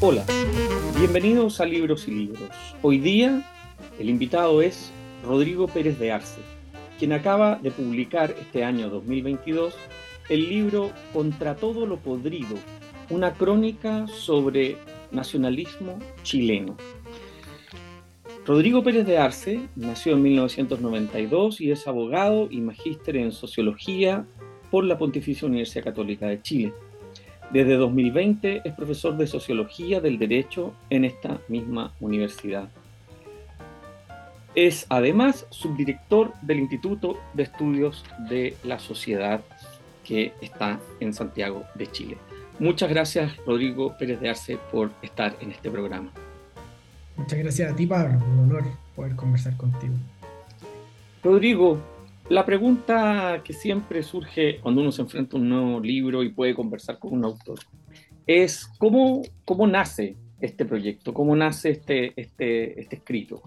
Hola, bienvenidos a Libros y Libros. Hoy día el invitado es Rodrigo Pérez de Arce, quien acaba de publicar este año 2022 el libro Contra todo lo podrido, una crónica sobre nacionalismo chileno. Rodrigo Pérez de Arce nació en 1992 y es abogado y magíster en sociología por la Pontificia Universidad Católica de Chile. Desde 2020 es profesor de Sociología del Derecho en esta misma universidad. Es además subdirector del Instituto de Estudios de la Sociedad que está en Santiago de Chile. Muchas gracias, Rodrigo Pérez de Arce, por estar en este programa. Muchas gracias a ti, Pablo. Un honor poder conversar contigo. Rodrigo, la pregunta que siempre surge cuando uno se enfrenta a un nuevo libro y puede conversar con un autor es cómo, cómo nace este proyecto, cómo nace este, este, este escrito.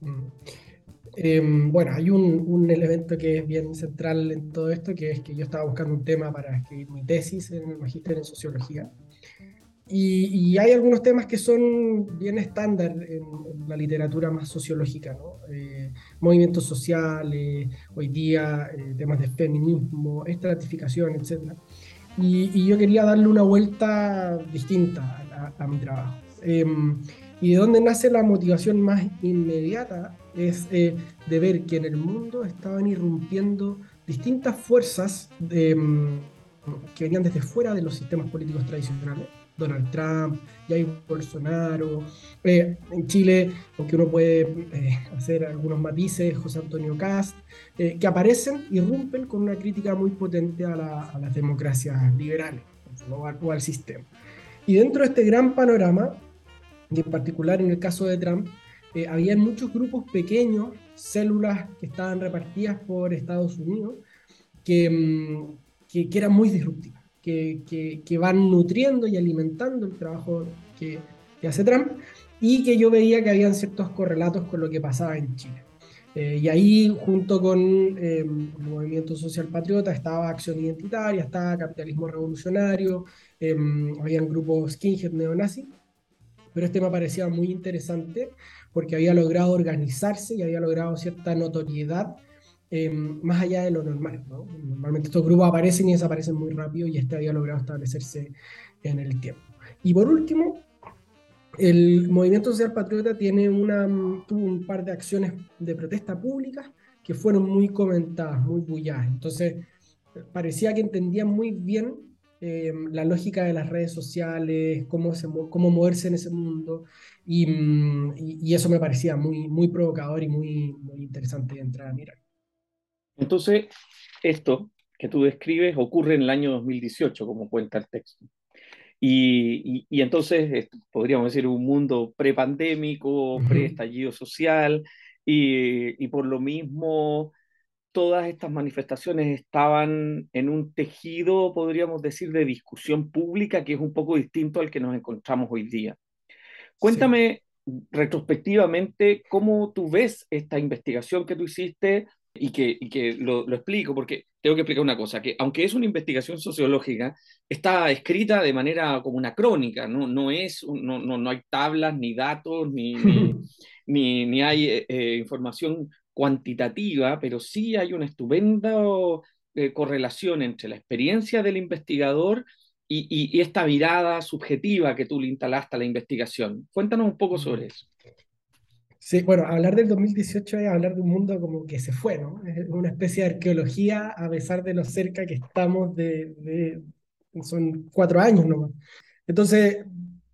Mm. Em, bueno, hay un, un, elemento que es bien central en todo esto, que es que yo estaba buscando un tema para escribir mi tesis en el magíster en sociología. Y, hay algunos temas que son bien estándar en, la literatura más sociológica, ¿no? Eh, movimientos sociales, hoy día eh, temas de feminismo, estratificación, etc. Y, yo quería darle una vuelta distinta a, mi trabajo. Em, y de dónde nace la motivación más inmediata es eh, de ver que en el mundo estaban irrumpiendo distintas fuerzas em, que venían desde fuera de los sistemas políticos tradicionales Donald Trump, Jair Bolsonaro. Eh, en Chile, aunque uno puede eh, hacer algunos matices, José Antonio Cast, eh, que aparecen y rompen con una crítica muy potente a, las democracias liberales o al, sistema. Y dentro de este gran panorama, y en particular en el caso de Trump, había muchos grupos pequeños, células que estaban repartidas por Estados Unidos, que, mm, que eran muy disruptivas que, que, van nutriendo y alimentando el trabajo que, que, hace Trump y que yo veía que habían ciertos correlatos con lo que pasaba en Chile. Eh, y ahí, junto con eh, el movimiento social patriota, estaba Acción Identitaria, estaba Capitalismo Revolucionario, eh, habían grupos skinhead neonazi, pero este me parecía muy interesante porque había logrado organizarse y había logrado cierta notoriedad Em, más allá de lo normal. Normalmente estos grupos aparecen y desaparecen muy rápido y este había logrado establecerse en el tiempo. Y por último, el movimiento social patriota tiene una, tuvo un par de acciones de protesta públicas que fueron muy comentadas, muy bulladas. Entonces, parecía que entendían muy bien em, la lógica de las redes sociales, cómo, cómo moverse en ese mundo, y, y, eso me parecía muy, muy provocador y muy, muy interesante de entrar a mirar. Entonces, esto que tú describes ocurre en el año 2018, como cuenta el texto. Y, y, entonces podríamos decir un mundo prepandémico, pre-estallido social, y, y, por lo mismo todas estas manifestaciones estaban en un tejido, podríamos decir, de discusión pública que es un poco distinto al que nos encontramos hoy día. Cuéntame retrospectivamente cómo tú ves esta investigación que tú hiciste y que, y que lo, lo, explico, porque tengo que explicar una cosa, que aunque es una investigación sociológica, está escrita de manera como una crónica, no, no, es, no, no, no hay tablas, ni datos, ni, ni, ni, hay eh, eh, información cuantitativa, pero sí hay una estupenda eh, correlación entre la experiencia del investigador y, y, y, esta mirada subjetiva que tú le instalaste a la investigación. Cuéntanos un poco sobre eso. Sí, bueno, hablar del 2018 es hablar de un mundo como que se fue, ¿no? Es una especie de arqueología a pesar de lo cerca que estamos de, de son cuatro años nomás. Entonces,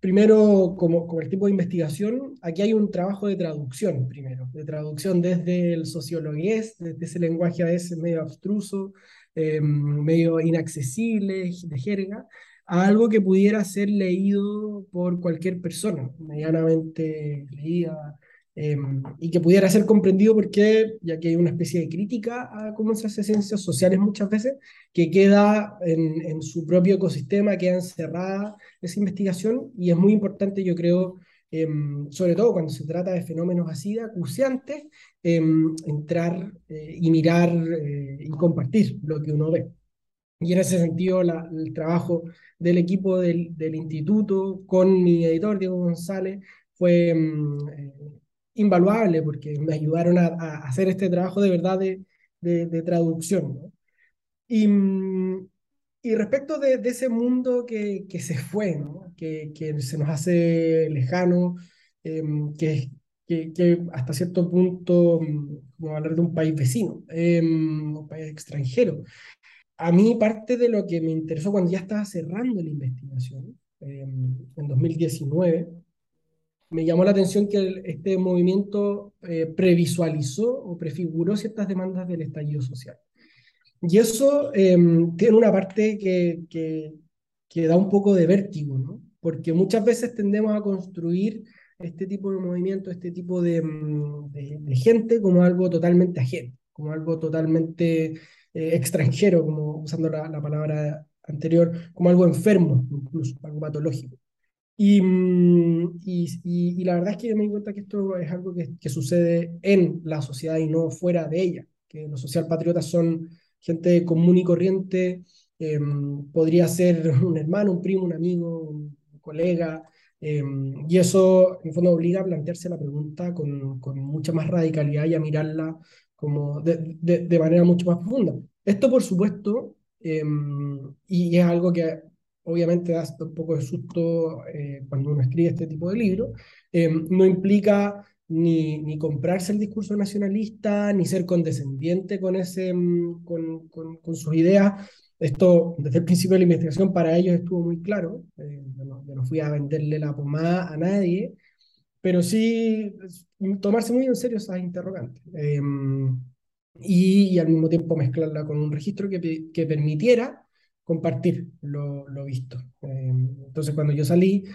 primero, como, como el tipo de investigación, aquí hay un trabajo de traducción, primero, de traducción desde el sociologués, desde ese lenguaje a veces medio abstruso, eh, medio inaccesible, de jerga, a algo que pudiera ser leído por cualquier persona, medianamente leída, Em, y que pudiera ser comprendido porque, ya que hay una especie de crítica a cómo se hace ciencias sociales muchas veces, que queda en, en, su propio ecosistema, queda encerrada esa investigación y es muy importante, yo creo, em, sobre todo cuando se trata de fenómenos así de acuciantes, em, entrar eh, y mirar eh, y compartir lo que uno ve. Y en ese sentido, el trabajo del equipo del, del, instituto con mi editor, Diego González, fue eh, invaluable porque me ayudaron a, a, hacer este trabajo de verdad de, de, traducción. ¿no? Y, y respecto de, de, ese mundo que, que se fue, ¿no? que, que, se nos hace lejano, eh, que, que, hasta cierto punto, como hablar de un país vecino, eh, un país extranjero. A mí parte de lo que me interesó cuando ya estaba cerrando la investigación, eh, en 2019, me llamó la atención que este movimiento eh, previsualizó o prefiguró ciertas demandas del estallido social. Y eso em, tiene una parte que, que, que, da un poco de vértigo, ¿no? porque muchas veces tendemos a construir este tipo de movimiento, este tipo de, mm, de, gente como algo totalmente ajeno, como algo totalmente eh, extranjero, como usando la, la palabra anterior, como algo enfermo, incluso algo patológico. Mm, y, y, y, la verdad es que me di cuenta que esto es algo que, que, sucede en la sociedad y no fuera de ella, que los socialpatriotas son gente común y corriente, eh, podría ser un hermano, un primo, un amigo, un colega, eh, y eso en fondo obliga a plantearse la pregunta con, con mucha más radicalidad y a mirarla como de, de, de manera mucho más profunda. Esto, por supuesto, eh, y es algo que obviamente da un poco de susto eh, cuando uno escribe este tipo de libro, eh, no implica ni, ni, comprarse el discurso nacionalista, ni ser condescendiente con, ese, mm, con, con, sus ideas. Esto, desde el principio de la investigación, para ellos estuvo muy claro. Eh, yo, no, fui a venderle la pomada a nadie, pero sí tomarse muy en serio esas interrogantes. Y, y, al mismo tiempo mezclarla con un registro que, que permitiera compartir lo, lo visto. Eh, entonces, cuando yo salí,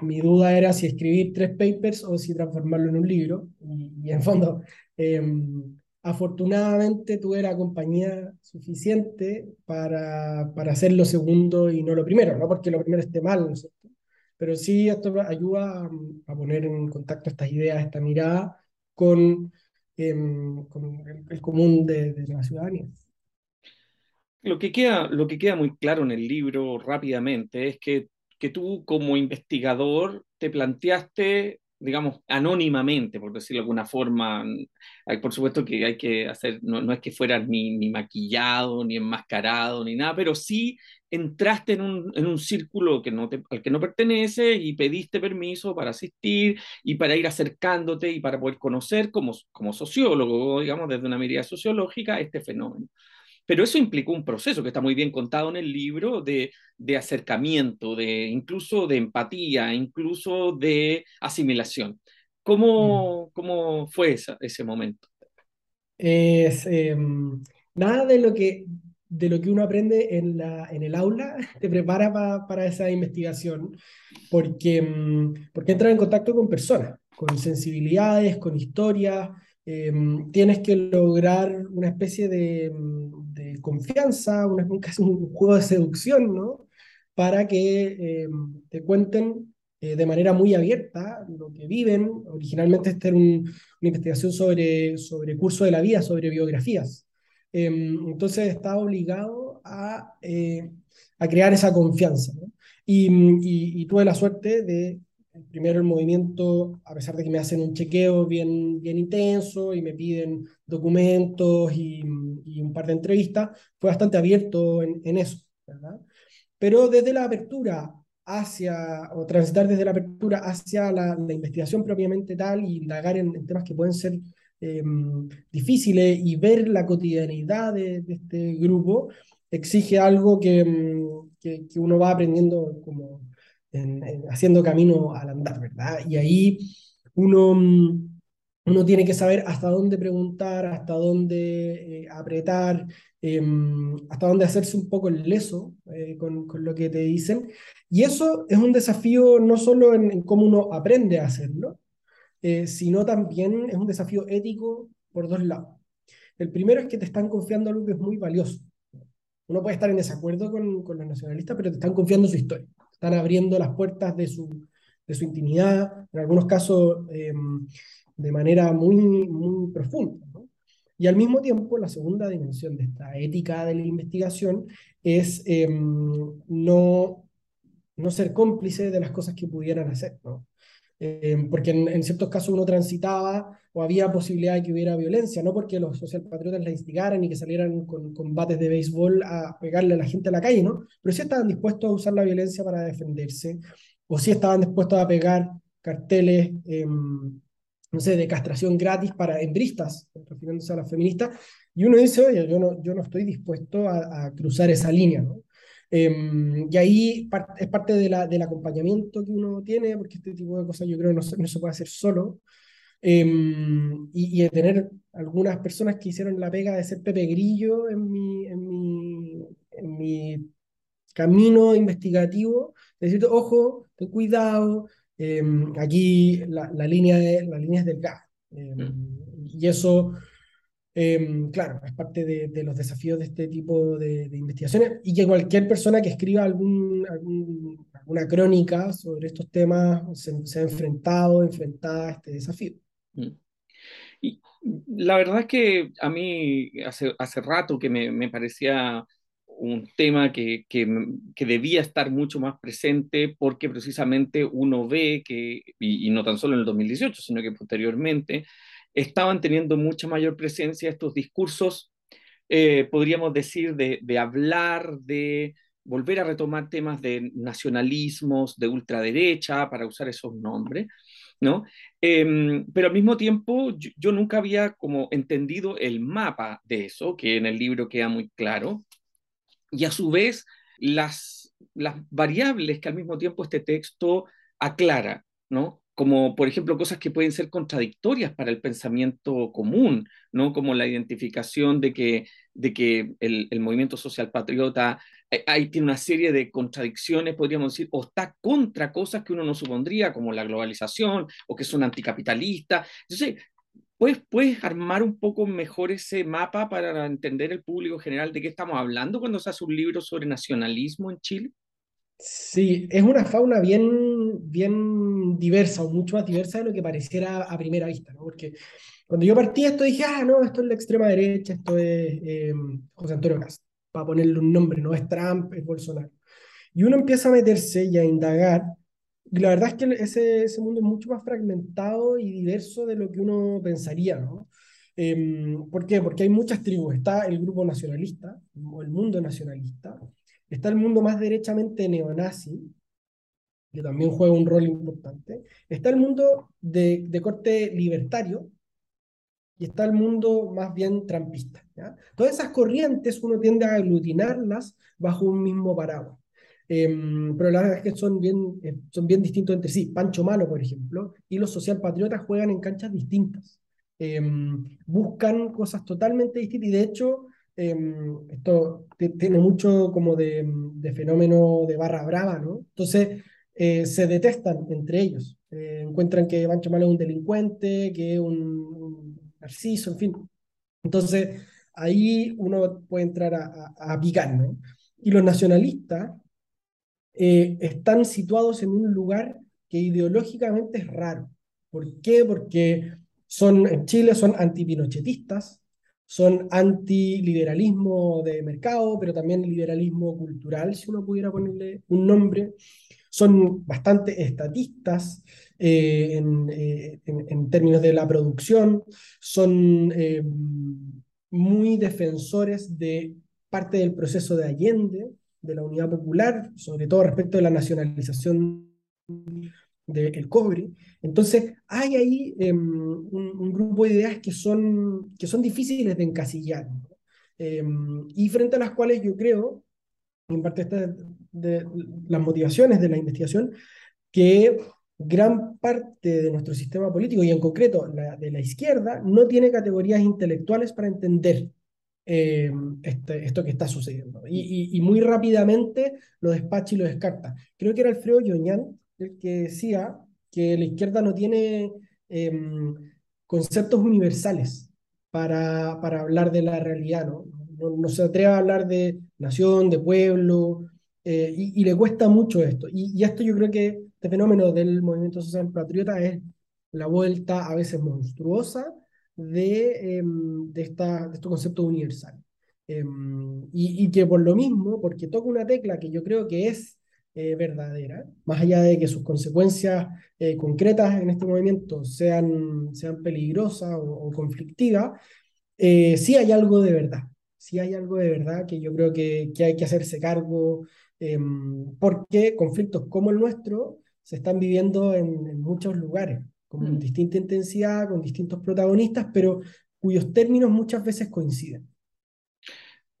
mi duda era si escribir tres papers o si transformarlo en un libro. Y, y en fondo, eh, afortunadamente tuve la compañía suficiente para, para hacer lo segundo y no lo primero, no porque lo primero esté mal, ¿no es cierto? Pero sí esto ayuda a, a poner en contacto estas ideas, esta mirada con, eh, con el, el, común de, de la ciudadanía. Lo que, queda, lo que queda muy claro en el libro rápidamente es que, que tú como investigador te planteaste, digamos, anónimamente, por decirlo de alguna forma, por supuesto que hay que hacer, no, no es que fueras ni, ni, maquillado, ni enmascarado, ni nada, pero sí entraste en un, en un círculo al que no perteneces y pediste permiso para asistir y para ir acercándote y para poder conocer como, como sociólogo, digamos, desde una mirada sociológica, este fenómeno. Pero eso implicó un proceso que está muy bien contado en el libro de, de acercamiento, de incluso de empatía, incluso de asimilación. ¿Cómo, mm. cómo fue esa, ese momento? Es, eh, nada de lo, que, de lo que uno aprende en, la, en el aula te prepara pa, para esa investigación, porque, mm, porque entras en contacto con personas, con sensibilidades, con historias, eh, tienes que lograr una especie de, de confianza, una, casi un juego de seducción, ¿no? Para que eh, te cuenten eh, de manera muy abierta lo que viven. Originalmente esta era un, una investigación sobre, sobre curso de la vida, sobre biografías. Eh, entonces estaba obligado a, a crear esa confianza. ¿no? Y, y, y tuve la suerte de primero el movimiento, a pesar de que me hacen un chequeo bien, bien intenso y me piden documentos y, y un par de entrevistas, fue bastante abierto en, en eso, ¿verdad? Pero desde la apertura hacia, o transitar desde la apertura hacia la, la investigación propiamente tal y indagar en, en temas que pueden ser eh, difíciles y ver la cotidianidad de, de, este grupo, exige algo que, que, que uno va aprendiendo como en, en, haciendo camino al andar, ¿verdad? Y ahí uno, mm, uno tiene que saber hasta dónde preguntar, hasta dónde eh, apretar, eh, hasta dónde hacerse un poco el leso eh, con, con, lo que te dicen. Y eso es un desafío no solo en, en cómo uno aprende a hacerlo, eh, sino también es un desafío ético por dos lados. El primero es que te están confiando algo que es muy valioso. Uno puede estar en desacuerdo con, con los nacionalistas, pero te están confiando su historia están abriendo las puertas de su, de su intimidad, en algunos casos em, de manera muy, muy profunda. Y al mismo tiempo, la segunda dimensión de esta ética de la investigación es em, no, no ser cómplice de las cosas que pudieran hacer. Em, porque en, ciertos casos uno transitaba o había posibilidad de que hubiera violencia, no porque los socialpatriotas la instigaran y que salieran con, con bates de béisbol a pegarle a la gente a la calle, ¿no? Pero sí estaban dispuestos a usar la violencia para defenderse, o sí estaban dispuestos a pegar carteles, em, no sé, de castración gratis para hembristas, refiriéndose a las feministas, y uno dice, oye, yo no, yo no estoy dispuesto a, a cruzar esa línea, ¿no? Em, y ahí es parte de la, del acompañamiento que uno tiene, porque este tipo de cosas yo creo no se, no se puede hacer solo. Em, y, y, de tener algunas personas que hicieron la pega de ser Pepe Grillo en mi, en mi, en mi camino investigativo, decir, ojo, ten cuidado, em, aquí la, la, línea de, la línea es delgada. Mm. Y eso Em, claro, es parte de, los desafíos de este tipo de, investigaciones y que cualquier persona que escriba alguna crónica sobre estos temas se, ha enfrentado, enfrentada a este desafío. Mm. Y la verdad es que a mí hace, hace rato que me, me parecía un tema que, que, que, debía estar mucho más presente porque precisamente uno ve que, y, y no tan solo en el 2018, sino que posteriormente, estaban teniendo mucha mayor presencia estos discursos, eh, podríamos decir, de, de, hablar, de volver a retomar temas de nacionalismos, de ultraderecha, para usar esos nombres, ¿no? Eh, pero al mismo tiempo, yo, yo, nunca había como entendido el mapa de eso, que en el libro queda muy claro, y a su vez las, las variables que al mismo tiempo este texto aclara, ¿no? Como por ejemplo cosas que pueden ser contradictorias para el pensamiento común, ¿no? Como la identificación de que, de que el, movimiento social patriota eh, tiene una serie de contradicciones, podríamos decir, o está contra cosas que uno no supondría, como la globalización, o que son anticapitalistas. Entonces, ¿puedes, ¿puedes armar un poco mejor ese mapa para entender el público general de qué estamos hablando cuando se hace un libro sobre nacionalismo en Chile? Sí, es una fauna bien, bien diversa, o mucho más diversa de lo que pareciera a primera vista, ¿no? Porque cuando yo partí esto dije, ah, no, esto es la extrema derecha, esto es eh, José Antonio Castro, para ponerle un nombre, no es Trump, es Bolsonaro. Y uno empieza a meterse y a indagar, y la verdad es que ese, ese mundo es mucho más fragmentado y diverso de lo que uno pensaría, ¿no? Eh, ¿Por qué? Porque hay muchas tribus. Está el grupo nacionalista, o el mundo nacionalista, Está el mundo más derechamente neonazi, que también juega un rol importante. Está el mundo de, de corte libertario, y está el mundo más bien trampista. Todas esas corrientes uno tiende a aglutinarlas bajo un mismo paraguas. Eh, pero la verdad es que son bien, eh, son bien distintos entre sí. Pancho Malo, por ejemplo, y los socialpatriotas juegan en canchas distintas. Eh, buscan cosas totalmente distintas y de hecho Em, esto tiene mucho como de, de, fenómeno de barra brava, ¿no? Entonces eh, se detestan entre ellos, eh, encuentran que Pancho Malo es un delincuente, que es un, un, narciso, en fin. Entonces ahí uno puede entrar a, a, a picar, ¿no? Y los nacionalistas eh, están situados en un lugar que ideológicamente es raro. ¿Por qué? Porque son, en Chile son antipinochetistas, son antiliberalismo de mercado, pero también liberalismo cultural, si uno pudiera ponerle un nombre. Son bastante estatistas eh, en, eh, en, en, términos de la producción, son eh, muy defensores de parte del proceso de Allende, de la unidad popular, sobre todo respecto de la nacionalización del cobre. Entonces, hay ahí eh, un, grupo de ideas que son, que son difíciles de encasillar eh, y frente a las cuales yo creo, en parte de, de las motivaciones de la investigación, que gran parte de nuestro sistema político, y en concreto la, de la izquierda, no tiene categorías intelectuales para entender eh, este, esto que está sucediendo. Y, muy rápidamente lo despacha y lo descarta. Creo que era Alfredo Yoñán el que decía que la izquierda no tiene eh, conceptos universales para, para, hablar de la realidad, ¿no? No, no se atreve a hablar de nación, de pueblo, eh, y, y, le cuesta mucho esto. Y, y, esto yo creo que este fenómeno del movimiento social patriota es la vuelta a veces monstruosa de, em, de, esta, de estos conceptos universales. Em, y, y, que por lo mismo, porque toca una tecla que yo creo que es eh, verdadera, más allá de que sus consecuencias eh, concretas en este movimiento sean, sean peligrosas o, o conflictivas, eh, sí hay algo de verdad, sí hay algo de verdad que yo creo que, que hay que hacerse cargo, em, porque conflictos como el nuestro se están viviendo en, en muchos lugares, con mm. distinta intensidad, con distintos protagonistas, pero cuyos términos muchas veces coinciden.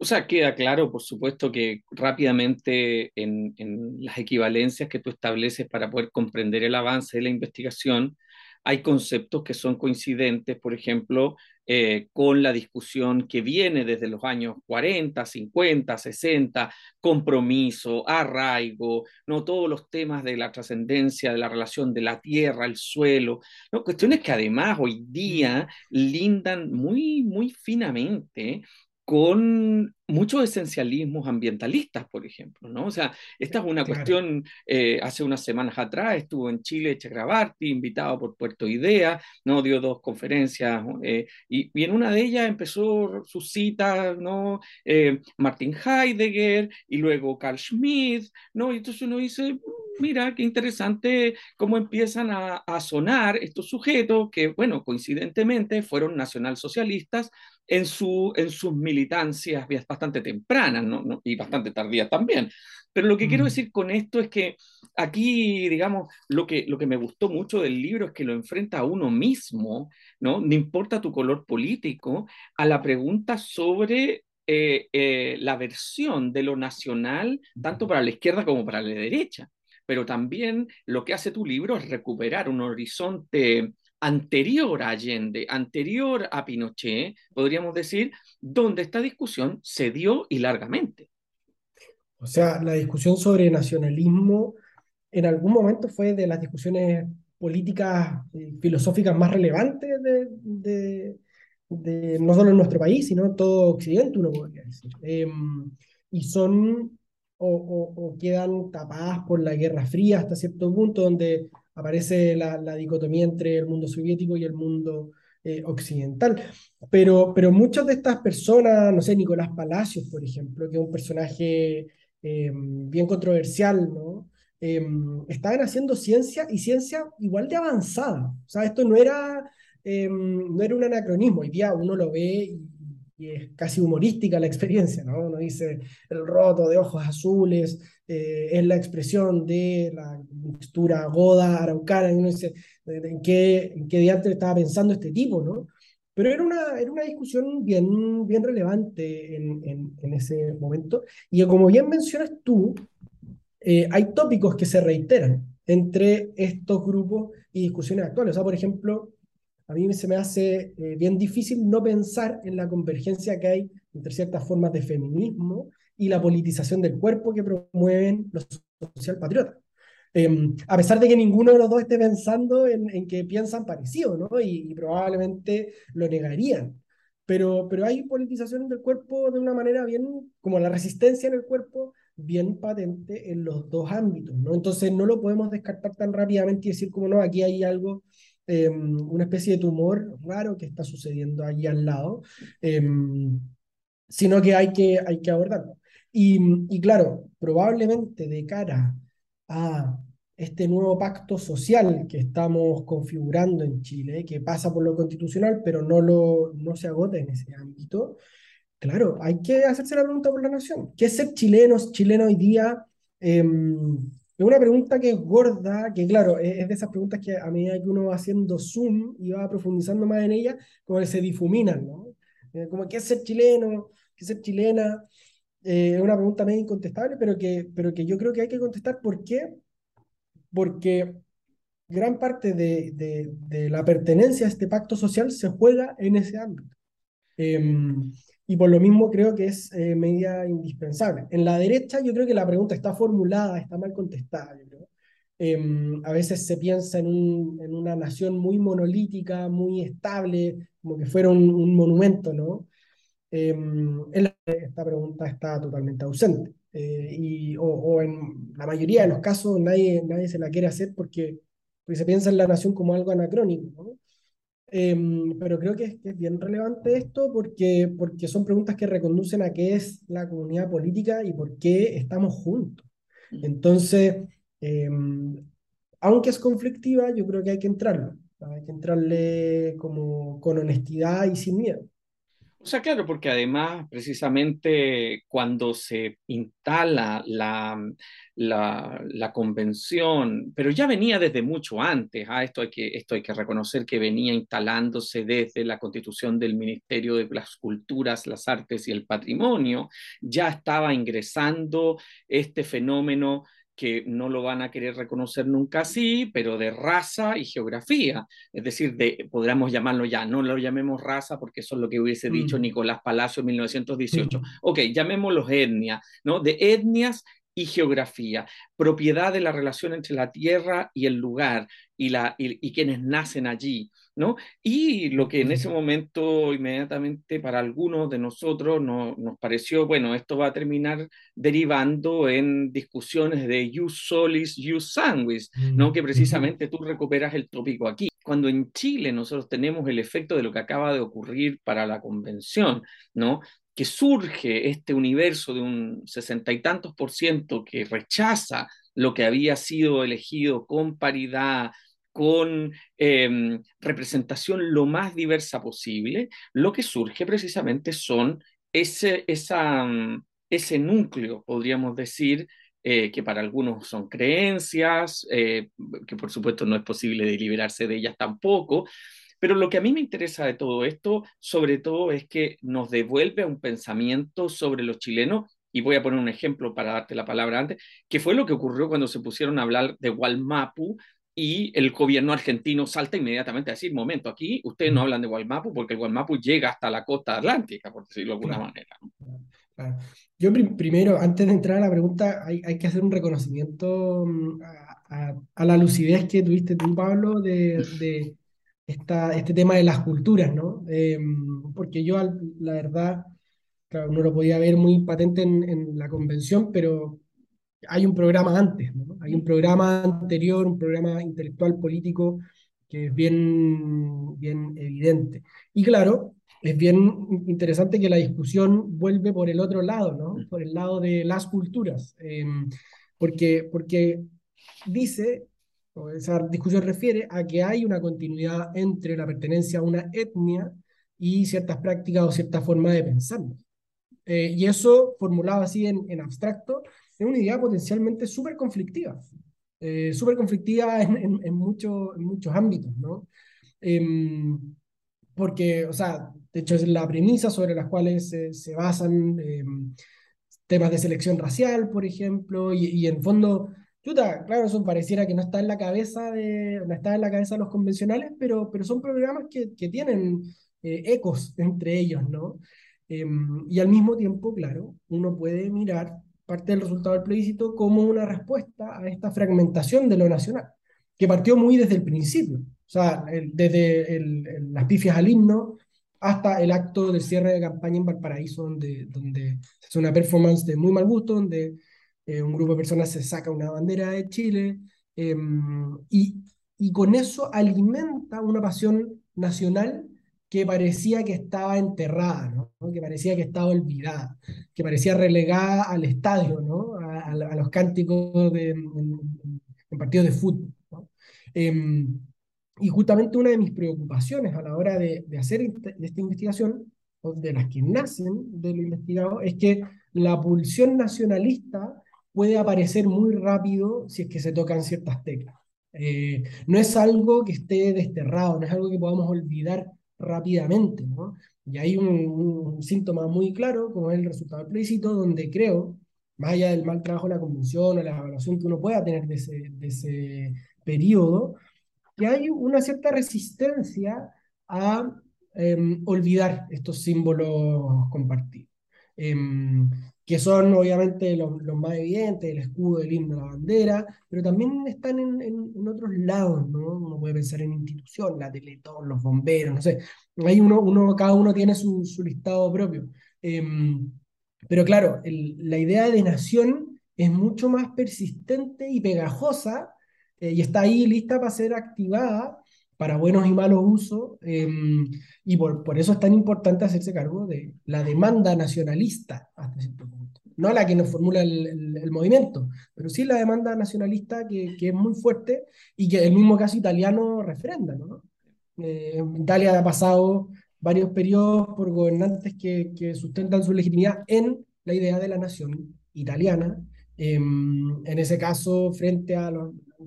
O sea, queda claro, por supuesto, que rápidamente en, en, las equivalencias que tú estableces para poder comprender el avance de la investigación, hay conceptos que son coincidentes, por ejemplo, eh, con la discusión que viene desde los años 40, 50, 60, compromiso, arraigo, ¿no? todos los temas de la trascendencia, de la relación de la tierra, el suelo, ¿no? cuestiones que además hoy día lindan muy, muy finamente con muchos esencialismos ambientalistas, por ejemplo, ¿no? O sea, esta es una claro. cuestión, eh, hace unas semanas atrás estuvo en Chile Chakrabarti, invitado por Puerto Idea, ¿no? Dio dos conferencias eh, y, y, en una de ellas empezó sus citas, ¿no? Eh, Martin Heidegger y luego Carl Schmitt, ¿no? Y entonces uno dice, mira, qué interesante cómo empiezan a, a sonar estos sujetos que, bueno, coincidentemente fueron nacionalsocialistas, en, su, en sus militancias bastante tempranas ¿no? ¿no? y bastante tardías también. Pero lo que mm. quiero decir con esto es que aquí, digamos, lo que, lo que me gustó mucho del libro es que lo enfrenta a uno mismo, ¿no? No importa tu color político, a la pregunta sobre eh, eh, la versión de lo nacional, tanto para la izquierda como para la derecha. Pero también lo que hace tu libro es recuperar un horizonte anterior a Allende, anterior a Pinochet, podríamos decir, donde esta discusión se dio y largamente. O sea, la discusión sobre nacionalismo en algún momento fue de las discusiones políticas eh, filosóficas más relevantes de, de, de, no solo en nuestro país, sino en todo Occidente, uno podría decir. Eh, y son o, o, o, quedan tapadas por la Guerra Fría hasta cierto punto, donde aparece la, la, dicotomía entre el mundo soviético y el mundo eh, occidental. Pero, pero muchas de estas personas, no sé, Nicolás Palacios, por ejemplo, que es un personaje eh, bien controversial, ¿no? Eh, estaban haciendo ciencia y ciencia igual de avanzada. O sea, esto no era, no era un anacronismo. Hoy día uno lo ve y, y es casi humorística la experiencia, ¿no? Uno dice el roto de ojos azules, eh, es la expresión de la mixtura goda, araucana, y uno dice, ¿en qué, en qué diante estaba pensando este tipo, no? Pero era una, era una discusión bien, bien relevante en, en, en ese momento, y como bien mencionas tú, eh, hay tópicos que se reiteran entre estos grupos y discusiones actuales. O sea, por ejemplo, a mí se me hace eh, bien difícil no pensar en la convergencia que hay entre ciertas formas de feminismo y la politización del cuerpo que promueven los socialpatriotas. Eh, a pesar de que ninguno de los dos esté pensando en, que piensan parecido, ¿no? Y, probablemente lo negarían. Pero, pero hay politización del cuerpo de una manera bien, como la resistencia en el cuerpo, bien patente en los dos ámbitos, ¿no? Entonces no lo podemos descartar tan rápidamente y decir como no, aquí hay algo eh, una especie de tumor raro que está sucediendo allí al lado, eh, sino que hay que, hay que abordarlo. Y, y, claro, probablemente de cara a este nuevo pacto social que estamos configurando en Chile, que pasa por lo constitucional, pero no, lo, no se agota en ese ámbito, claro, hay que hacerse la pregunta por la nación. ¿Qué es ser chilenos, chileno hoy día? Eh, es una pregunta que es gorda, que claro, es, de esas preguntas que a medida que uno va haciendo zoom y va profundizando más en ella, como que se difuminan, ¿no? Eh, como, ¿qué es ser chileno? ¿Qué es ser chilena? Eh, es una pregunta medio incontestable, pero que, pero que yo creo que hay que contestar. ¿Por qué? Porque gran parte de, de, la pertenencia a este pacto social se juega en ese ámbito. Eh, y por lo mismo creo que es eh, medida indispensable. En la derecha yo creo que la pregunta está formulada, está mal contestada. Eh, a veces se piensa en, un, en, una nación muy monolítica, muy estable, como que fuera un monumento, ¿no? Eh, esta pregunta está totalmente ausente. y, o, en la mayoría de los casos nadie, nadie se la quiere hacer porque, porque se piensa en la nación como algo anacrónico. ¿no? Em, pero creo que es, bien relevante esto porque, porque son preguntas que reconducen a qué es la comunidad política y por qué estamos juntos. Entonces, em, aunque es conflictiva, yo creo que hay que entrarlo. Hay que entrarle como con honestidad y sin miedo. O sea, claro, porque además, precisamente cuando se instala la, la, convención, pero ya venía desde mucho antes, ¿ah? esto, hay que, esto hay que reconocer que venía instalándose desde la constitución del Ministerio de las Culturas, las Artes y el Patrimonio, ya estaba ingresando este fenómeno que no lo van a querer reconocer nunca así, pero de raza y geografía. Es decir, de, podríamos llamarlo ya, no lo llamemos raza porque eso es lo que hubiese dicho mm. Nicolás Palacio en 1918. Ok, llamémoslo etnia, ¿no? De etnias y geografía, propiedad de la relación entre la tierra y el lugar y, la, y, quienes nacen allí, ¿no? Y lo que en ese momento inmediatamente para algunos de nosotros no, nos pareció, bueno, esto va a terminar derivando en discusiones de jus solis, jus sanguis, ¿no? Que precisamente tú recuperas el tópico aquí. Cuando en Chile nosotros tenemos el efecto de lo que acaba de ocurrir para la convención, ¿no? que surge este universo de un sesenta y tantos por ciento que rechaza lo que había sido elegido con paridad, con em, representación lo más diversa posible, lo que surge precisamente son ese, esa, mm, ese núcleo, podríamos decir, eh, que para algunos son creencias, eh, que por supuesto no es posible deliberarse de ellas tampoco, pero lo que a mí me interesa de todo esto, sobre todo, es que nos devuelve un pensamiento sobre los chilenos, y voy a poner un ejemplo para darte la palabra antes, que fue lo que ocurrió cuando se pusieron a hablar de Walmapu y el gobierno argentino salta inmediatamente a decir, momento, aquí ustedes no hablan de Walmapu porque el Walmapu llega hasta la costa atlántica, por decirlo de alguna manera. Yo primero, antes de entrar a la pregunta, hay, hay que hacer un reconocimiento mm, a, la lucidez que tuviste tú, Pablo, de, de este tema de las culturas, ¿no? Em, porque yo, la verdad, claro, no lo podía ver muy patente en, la convención, pero hay un programa antes. Hay un programa anterior, un programa intelectual político que es bien, bien evidente. Y claro, es bien interesante que la discusión vuelve por el otro lado, ¿no? Por el lado de las culturas, em, porque, porque dice esa discusión refiere a que hay una continuidad entre la pertenencia a una etnia y ciertas prácticas o cierta forma de pensar. Eh, y eso, formulado así en, abstracto, es una idea potencialmente súper conflictiva, eh, súper conflictiva en, en, en, mucho, muchos ámbitos, ¿no? Em, porque, o sea, de hecho es la premisa sobre las cuales se, basan em, temas de selección racial, por ejemplo, y, en fondo claro, eso pareciera que no está en la cabeza de, no está en la cabeza de los convencionales, pero, pero son programas que, que tienen eh, ecos entre ellos, ¿no? Em, y al mismo tiempo, claro, uno puede mirar parte del resultado del plebiscito como una respuesta a esta fragmentación de lo nacional, que partió muy desde el principio, o sea, desde el, las pifias al himno hasta el acto de cierre de campaña en Valparaíso, donde, donde se una performance de muy mal gusto, donde eh, un grupo de personas se saca una bandera de Chile em, y, y con eso alimenta una pasión nacional que parecía que estaba enterrada, que parecía que estaba olvidada, que parecía relegada al estadio, a, los cánticos de, en, partidos de fútbol. Em, y justamente una de mis preocupaciones a la hora de, de hacer esta investigación, o de las que nacen de lo investigado, es que la pulsión nacionalista puede aparecer muy rápido si es que se tocan ciertas teclas. Eh, no es algo que esté desterrado, no es algo que podamos olvidar rápidamente. ¿no? Y hay un, síntoma muy claro, como es el resultado del donde creo, más allá del mal trabajo de la convención o la evaluación que uno pueda tener de ese, de ese periodo, que hay una cierta resistencia a em, olvidar estos símbolos compartidos. Em, que son obviamente los, más evidentes, el escudo, el himno, la bandera, pero también están en, en, otros lados, ¿no? Uno puede pensar en instituciones, la Teletón, los bomberos, no sé, ahí uno, uno cada uno tiene su, su listado propio. Em, Pero claro, la idea de nación es mucho más persistente y pegajosa eh, y está ahí lista para ser activada para buenos y malos usos, em, y por, por, eso es tan importante hacerse cargo de la demanda nacionalista hasta cierto punto. No la que nos formula el, el, movimiento, pero sí la demanda nacionalista que, que, es muy fuerte y que el mismo caso italiano refrenda. ¿no? Eh, Italia ha pasado varios periodos por gobernantes que, que, sustentan su legitimidad en la idea de la nación italiana, em, en ese caso frente a,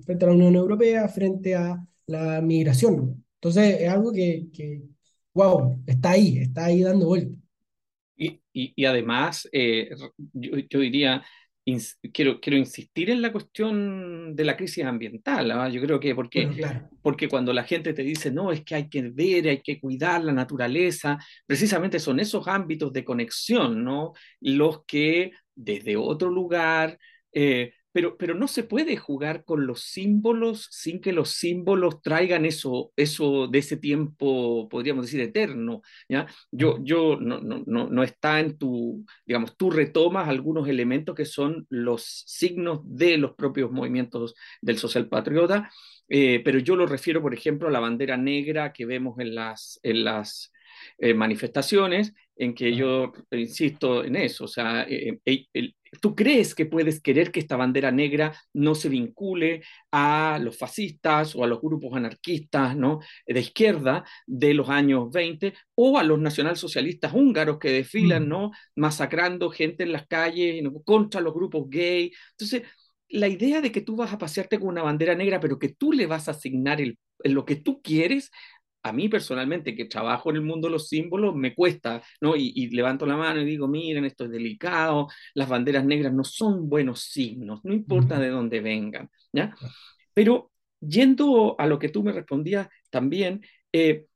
frente a la Unión Europea, frente a la migración. Entonces es algo que, que wow, está ahí, está ahí dando vuelta. Y, y, y además, eh, yo, yo, diría, quiero, quiero insistir en la cuestión de la crisis ambiental. ¿ah? Yo creo que porque, bueno, claro. porque cuando la gente te dice, no, es que hay que ver, hay que cuidar la naturaleza, precisamente son esos ámbitos de conexión, ¿no? Los que desde otro lugar eh, pero, pero no se puede jugar con los símbolos sin que los símbolos traigan eso, eso de ese tiempo, podríamos decir, eterno. ¿ya? Yo, yo no, no, no, no está en tu, digamos, tú retomas algunos elementos que son los signos de los propios movimientos del social patriota, eh, pero yo lo refiero, por ejemplo, a la bandera negra que vemos en las, en las eh, manifestaciones, en que yo insisto en eso, o sea, eh, el, el, ¿Tú crees que puedes querer que esta bandera negra no se vincule a los fascistas o a los grupos anarquistas ¿no? de izquierda de los años 20 o a los nacionalsocialistas húngaros que desfilan, mm. ¿no? masacrando gente en las calles ¿no? contra los grupos gay? Entonces, la idea de que tú vas a pasearte con una bandera negra, pero que tú le vas a asignar el, lo que tú quieres, a mí personalmente, que trabajo en el mundo de los símbolos, me cuesta, ¿no? Y, y, levanto la mano y digo, miren, esto es delicado, las banderas negras no son buenos signos, no importa de dónde vengan, ¿ya? Pero yendo a lo que tú me respondías también, eh,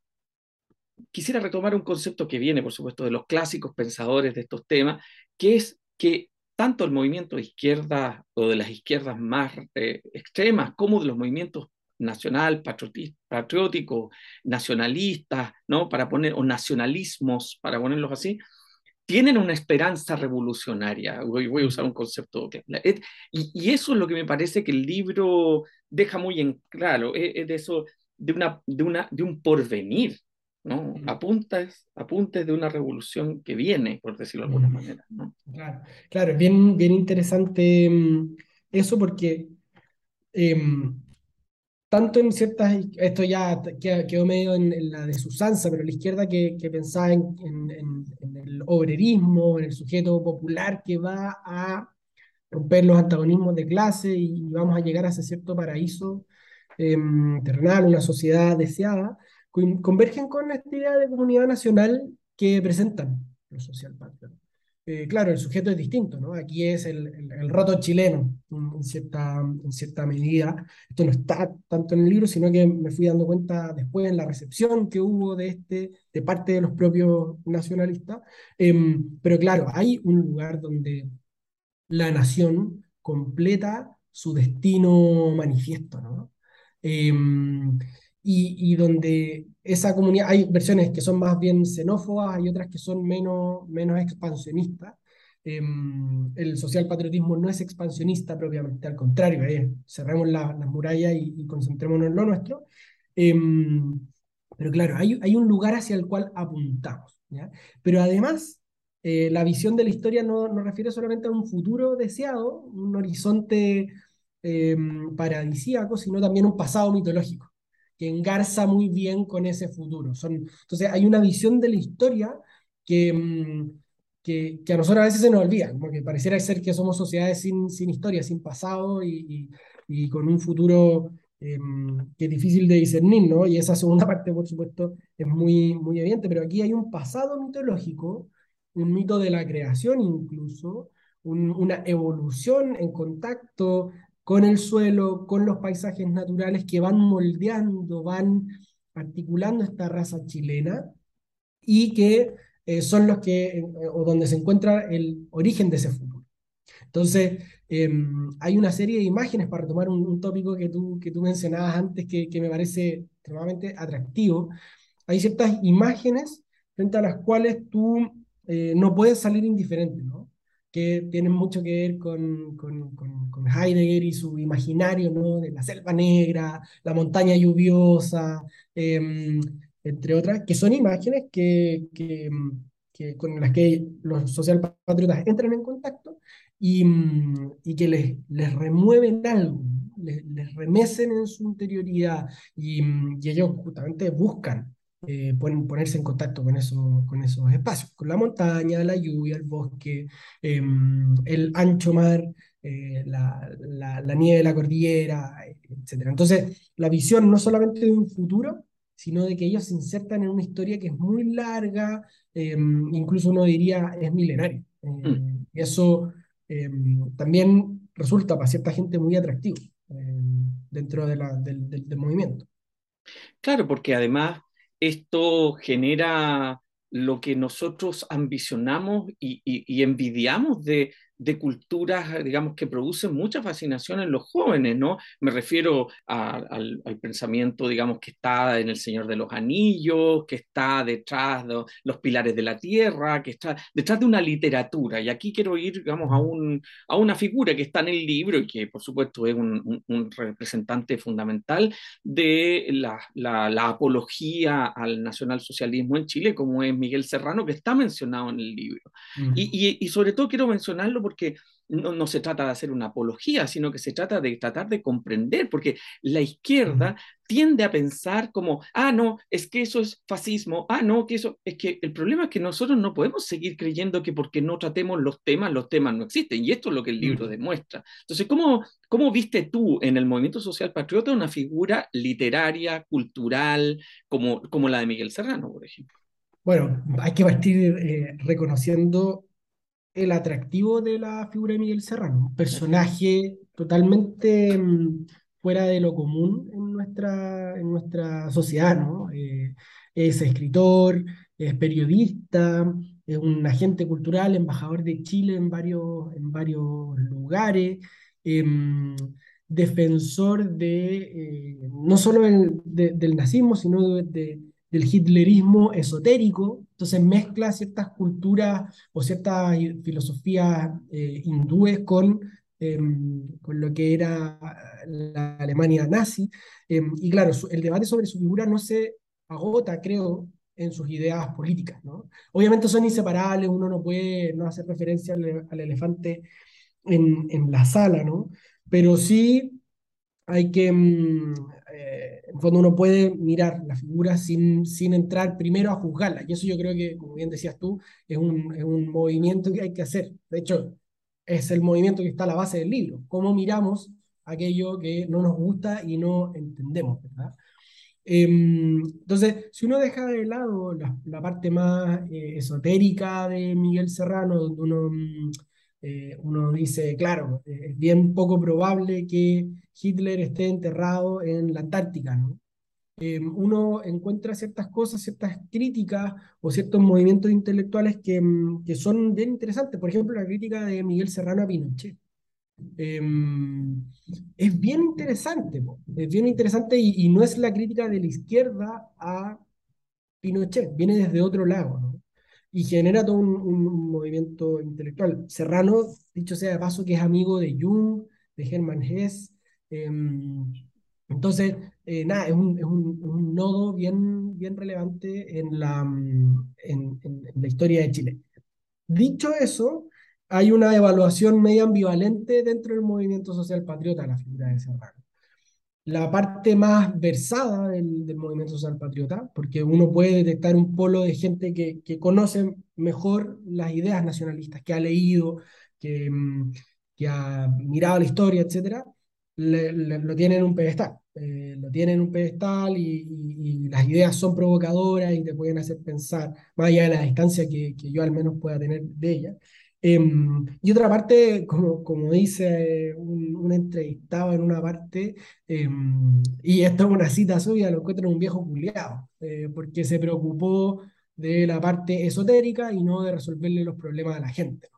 quisiera retomar un concepto que viene, por supuesto, de los clásicos pensadores de estos temas, que es que tanto el movimiento de izquierda o de las izquierdas más eh, extremas como de los movimientos nacional, patriótico, nacionalistas, ¿no? Para poner, o nacionalismos, para ponerlos así, tienen una esperanza revolucionaria. Voy, voy a usar un concepto. Y, y, eso es lo que me parece que el libro deja muy en claro, es, es de eso, de, una, de, una, de un porvenir, ¿no? Apuntes, apuntes de una revolución que viene, por decirlo de alguna manera, ¿no? Claro, claro, bien, bien interesante mm, eso porque eh, tanto en ciertas, esto ya quedó medio en, la de Susanza, pero la izquierda que, pensaba en, en, en, el obrerismo, en el sujeto popular que va a romper los antagonismos de clase y, vamos a llegar a cierto paraíso eh, terrenal, una sociedad deseada, convergen con esta idea de comunidad nacional que presentan los socialpatrios. Eh, claro, el sujeto es distinto, ¿no? Aquí es el, roto chileno, en cierta, en cierta medida. Esto no está tanto en el libro, sino que me fui dando cuenta después en la recepción que hubo de este, de parte de los propios nacionalistas. Em, pero claro, hay un lugar donde la nación completa su destino manifiesto, ¿no? Em, y, y, donde esa comunidad, hay versiones que son más bien xenófobas, hay otras que son menos, menos expansionistas. Eh, el social patriotismo no es expansionista propiamente, al contrario, eh, cerremos la, las murallas y, concentrémonos en lo nuestro. Eh, pero claro, hay, hay, un lugar hacia el cual apuntamos. ¿ya? Pero además, eh, la visión de la historia no, no, refiere solamente a un futuro deseado, un horizonte em, paradisíaco, sino también un pasado mitológico que engarza muy bien con ese futuro. Entonces hay una visión de la historia que, mm, que, que, a nosotros a veces se nos olvida, porque pareciera ser que somos sociedades sin, sin historia, sin pasado y, y, con un futuro eh, que es difícil de discernir, ¿no? Y esa segunda parte, por supuesto, es muy, muy evidente, pero aquí hay un pasado mitológico, un mito de la creación incluso, un, una evolución en contacto con el suelo, con los paisajes naturales que van moldeando, van articulando esta raza chilena y que eh, son los que, eh, o donde se encuentra el origen de ese futuro. Entonces, eh, hay una serie de imágenes para retomar un, un, tópico que tú, que tú mencionabas antes que, que me parece extremadamente atractivo. Hay ciertas imágenes frente a las cuales tú eh, no puedes salir indiferente, ¿no? Que tienen mucho que ver con, con, con, Heidegger y su imaginario, ¿no? De la selva negra, la montaña lluviosa, em, entre otras, que son imágenes que, que, que, con las que los socialpatriotas entran en contacto y, y que les, les remueven algo, les, les, remecen en su interioridad y, y ellos justamente buscan eh, pueden ponerse en contacto con, eso, con esos espacios, con la montaña, la lluvia, el bosque, em, el ancho mar, eh, la, la, nieve de la cordillera, etc. Entonces, la visión no solamente de un futuro, sino de que ellos se insertan en una historia que es muy larga, em, incluso uno diría es milenaria. Mm. Eh, y eso em, también resulta para cierta gente muy atractivo dentro de la, del, del movimiento. Claro, porque además esto genera lo que nosotros ambicionamos y, envidiamos de, de culturas, digamos, que producen mucha fascinación en los jóvenes, ¿no? Me refiero al, pensamiento, digamos, que está en El Señor de los Anillos, que está detrás de los pilares de la tierra, que está detrás de una literatura. Y aquí quiero ir, digamos, a, un, a una figura que está en el libro y que, por supuesto, es un, un, representante fundamental de la, la, apología al nacionalsocialismo en Chile, como es Miguel Serrano, que está mencionado en el libro. y, y, y sobre todo quiero mencionarlo porque no, no, se trata de hacer una apología, sino que se trata de tratar de comprender, porque la izquierda tiende a pensar como, ah, no, es que eso es fascismo, ah, no, que eso, es que el problema es que nosotros no podemos seguir creyendo que porque no tratemos los temas, los temas no existen, y esto es lo que el libro demuestra. Entonces, ¿cómo, ¿cómo viste tú en el movimiento social patriota una figura literaria, cultural, como, como la de Miguel Serrano, por ejemplo? Bueno, hay que partir eh, reconociendo el atractivo de la figura de Miguel Serrano, un personaje totalmente mm, fuera de lo común en nuestra, en nuestra sociedad, ¿no? Eh, es escritor, es periodista, es un agente cultural, embajador de Chile en varios, en varios lugares, em, defensor de, eh, no solo del nazismo, sino de del hitlerismo esotérico, entonces mezcla ciertas culturas o ciertas filosofías eh, hindúes con, em, con lo que era la Alemania nazi. Em, y claro, el debate sobre su figura no se agota, creo, en sus ideas políticas. ¿no? Obviamente son inseparables, uno no puede no hacer referencia al, elefante en, en, la sala, ¿no? pero sí hay que, mm, en fondo uno puede mirar la figura sin, sin entrar primero a juzgarla. Y eso yo creo que, como bien decías tú, es un, es un movimiento que hay que hacer. De hecho, es el movimiento que está a la base del libro. Cómo miramos aquello que no nos gusta y no entendemos, ¿verdad? Em, entonces, si uno deja de lado la, la parte más eh, esotérica de Miguel Serrano, donde uno mm, eh, uno dice, claro, eh, es bien poco probable que Hitler esté enterrado en la Antártica, ¿no? Eh, uno encuentra ciertas cosas, ciertas críticas o ciertos movimientos intelectuales que, mm, que son bien interesantes. Por ejemplo, la crítica de Miguel Serrano a Pinochet. es bien interesante, es bien interesante y, y, no es la crítica de la izquierda a Pinochet, viene desde otro lado, ¿no? y genera todo un, movimiento intelectual. Serrano, dicho sea de paso, que es amigo de Jung, de Hermann Hesse. Em, entonces, eh, nada, es, un, es un, nodo bien, bien relevante en la, mm, en, la historia de Chile. Dicho eso, hay una evaluación medio ambivalente dentro del movimiento social patriota, la figura de Serrano la parte más versada del, del, movimiento social patriota, porque uno puede detectar un polo de gente que, que conoce mejor las ideas nacionalistas, que ha leído, que, mm, que ha mirado la historia, etc., lo tienen en un pedestal. Eh, lo tienen en un pedestal y, y, las ideas son provocadoras y te pueden hacer pensar, más allá de la distancia que, que yo al menos pueda tener de ellas. Em, y otra parte, como, como dice un, un entrevistado en una parte, em, y esto es una cita suya, lo encuentro en un viejo culiado, eh, porque se preocupó de la parte esotérica y no de resolverle los problemas a la gente.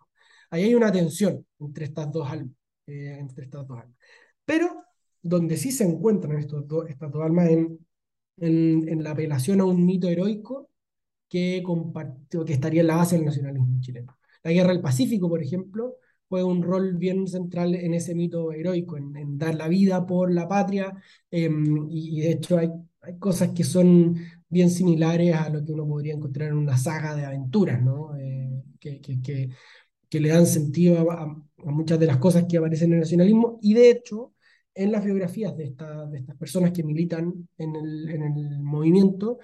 Ahí hay una tensión entre estas dos almas. Eh, entre estas dos almas. Pero donde sí se encuentran estos estas dos almas en, en, en, la apelación a un mito heroico que, compartió, que estaría en la base del nacionalismo chileno La guerra del Pacífico, por ejemplo, juega un rol bien central en ese mito heroico, en, dar la vida por la patria, em, y, de hecho hay, hay cosas que son bien similares a lo que uno podría encontrar en una saga de aventuras, ¿no? Eh, que, que, que, que, le dan sentido a, a, muchas de las cosas que aparecen en el nacionalismo, y de hecho, en las biografías de, esta, de estas personas que militan en el, en el movimiento,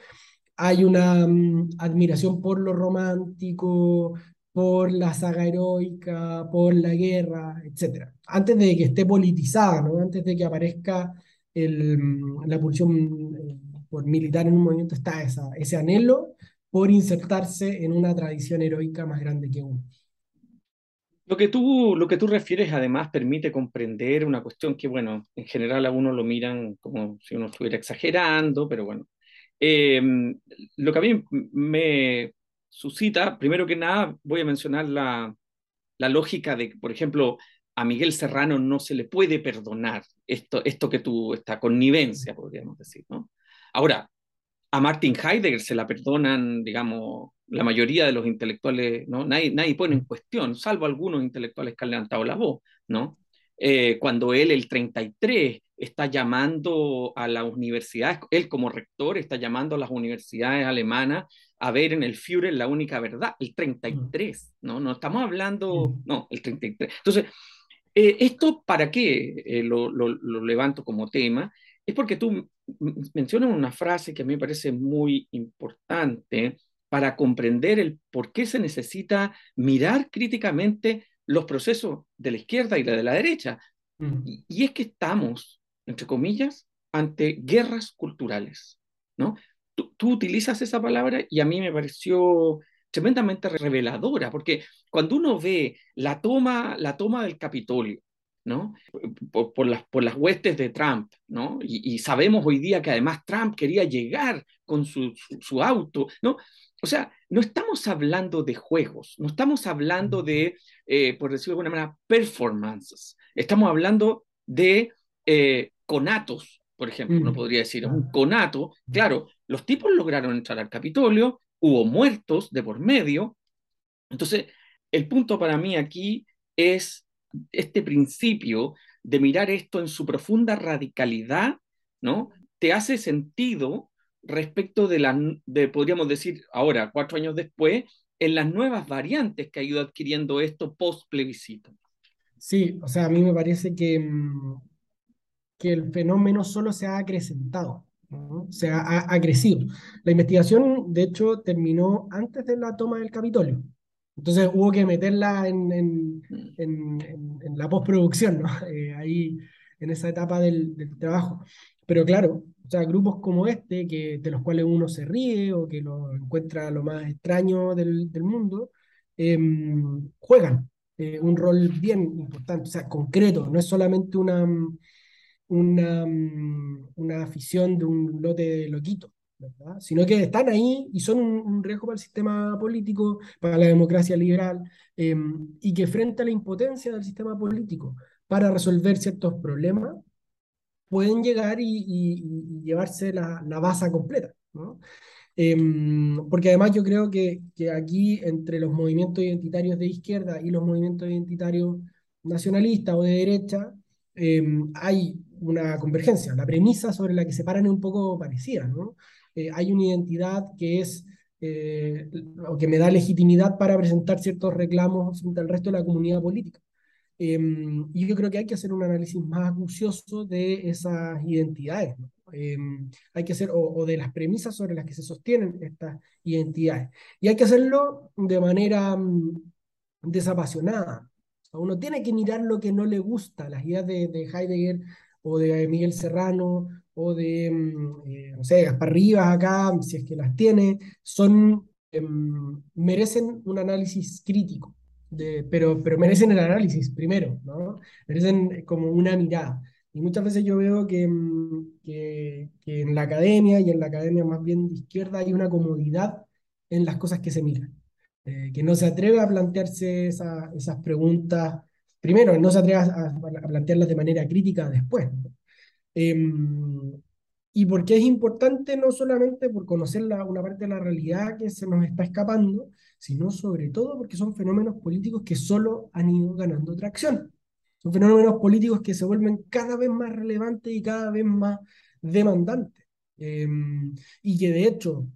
hay una um, admiración por lo romántico, por la saga heroica, por la guerra, etc. Antes de que esté politizada, antes de que aparezca mm, la pulsión eh, por militar en un movimiento, está ese anhelo por insertarse en una tradición heroica más grande que uno. Lo que, tú, lo que tú refieres además permite comprender una cuestión que, bueno, en general a uno lo miran como si uno estuviera exagerando, pero bueno. Eh, lo que a mí me, suscita, primero que nada, voy a mencionar la, la lógica de que, por ejemplo, a Miguel Serrano no se le puede perdonar esto, esto que tú, esta connivencia, podríamos decir, ¿no? Ahora, a Martin Heidegger se la perdonan, digamos, la mayoría de los intelectuales, ¿no? Nadie, nadie pone en cuestión, salvo algunos intelectuales que han levantado la voz, ¿no? Eh, cuando él, el 33, está llamando a las universidades, él como rector está llamando a las universidades alemanas a ver en el Führer la única verdad, el 33, ¿no? No estamos hablando, no, el 33. Entonces, eh, ¿esto para qué eh, lo, lo, lo, levanto como tema? Es porque tú mencionas una frase que a mí me parece muy importante para comprender el por qué se necesita mirar críticamente los procesos de la izquierda y la de la derecha. Mm. Y, y, es que estamos, entre comillas, ante guerras culturales, ¿no? tú, utilizas esa palabra y a mí me pareció tremendamente reveladora, porque cuando uno ve la toma, la toma del Capitolio, ¿no? Por, por, las, por las huestes de Trump, ¿no? Y, y, sabemos hoy día que además Trump quería llegar con su, su, su, auto, ¿no? O sea, no estamos hablando de juegos, no estamos hablando de, eh, por decirlo de alguna manera, performances, estamos hablando de eh, conatos, por ejemplo, uno podría decir, un conato, claro, los tipos lograron entrar al Capitolio, hubo muertos de por medio. Entonces, el punto para mí aquí es este principio de mirar esto en su profunda radicalidad, ¿no? Te hace sentido respecto de la, de, podríamos decir ahora, cuatro años después, en las nuevas variantes que ha ido adquiriendo esto post plebiscito. Sí, o sea, a mí me parece que, mm, que el fenómeno solo se ha acrecentado. ¿no? Se ha, ha, crecido. La investigación, de hecho, terminó antes de la toma del Capitolio. Entonces hubo que meterla en, en, en, en la postproducción, ¿no? Eh, ahí en esa etapa del, del, trabajo. Pero claro, o sea, grupos como este, que, de los cuales uno se ríe o que lo encuentra lo más extraño del, mundo, eh, juegan eh, un rol bien importante, o sea, concreto, no es solamente una una, una afición de un lote de loquitos, ¿verdad? sino que están ahí y son un, un, riesgo para el sistema político, para la democracia liberal, eh, y que frente a la impotencia del sistema político para resolver ciertos problemas, pueden llegar y, llevarse la, la base completa. ¿no? Eh, porque además yo creo que, aquí entre los movimientos identitarios de izquierda y los movimientos identitarios nacionalistas o de derecha, eh, hay una convergencia. La premisa sobre la que se paran es un poco parecida, ¿no? Eh, hay una identidad que es, eh, o que me da legitimidad para presentar ciertos reclamos frente al resto de la comunidad política. Eh, y yo creo que hay que hacer un análisis más acucioso de esas identidades, ¿no? hay que hacer, o, de las premisas sobre las que se sostienen estas identidades. Y hay que hacerlo de manera um, desapasionada. Uno tiene que mirar lo que no le gusta. Las ideas de, de Heidegger o de Miguel Serrano, o de, mm, eh, no sé, Gaspar Rivas acá, si es que las tiene, son, eh, merecen un análisis crítico, de, pero, pero merecen el análisis primero, ¿no? Merecen como una mirada. Y muchas veces yo veo que, mm, que, que, en la academia, y en la academia más bien de izquierda, hay una comodidad en las cosas que se miran, eh, que no se atreve a plantearse esa, esas preguntas primero, no se atreva a, a, plantearlas de manera crítica después. Eh, y porque es importante no solamente por conocer la, una parte de la realidad que se nos está escapando, sino sobre todo porque son fenómenos políticos que solo han ido ganando tracción. Son fenómenos políticos que se vuelven cada vez más relevantes y cada vez más demandantes. Em, y que de hecho,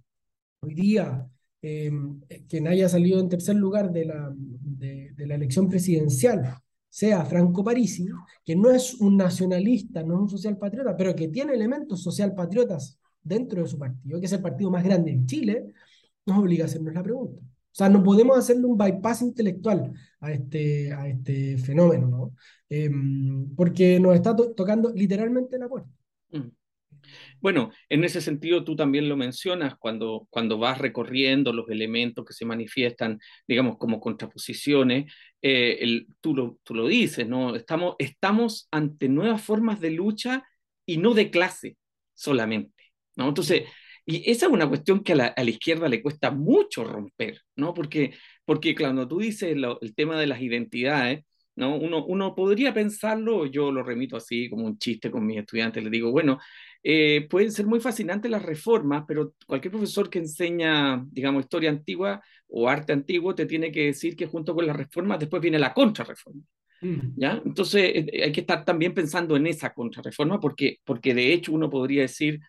hoy día, em, quien haya salido en tercer lugar de la, de, de la elección presidencial sea Franco Parisi, que no es un nacionalista, no es un social patriota, pero que tiene elementos social patriotas dentro de su partido, que es el partido más grande en Chile, nos obliga a hacernos la pregunta. O sea, no podemos hacerle un bypass intelectual a este, a este fenómeno, ¿no? Em, porque nos está tocando literalmente la puerta. Mm. Bueno, en ese sentido tú también lo mencionas cuando, cuando vas recorriendo los elementos que se manifiestan, digamos, como contraposiciones, eh, el, tú, lo, tú lo dices, ¿no? Estamos, estamos ante nuevas formas de lucha y no de clase solamente, ¿no? Entonces, y esa es una cuestión que a la, a la, izquierda le cuesta mucho romper, ¿no? Porque, porque cuando tú dices lo, el tema de las identidades, ¿no? Uno, uno podría pensarlo, yo lo remito así como un chiste con mis estudiantes, les digo, bueno, eh, pueden ser muy fascinantes las reformas, pero cualquier profesor que enseña, digamos, historia antigua o arte antiguo te tiene que decir que junto con las reformas después viene la contrarreforma. Mm. ¿Ya? Entonces eh, hay que estar también pensando en esa contrarreforma porque, porque de hecho uno podría decir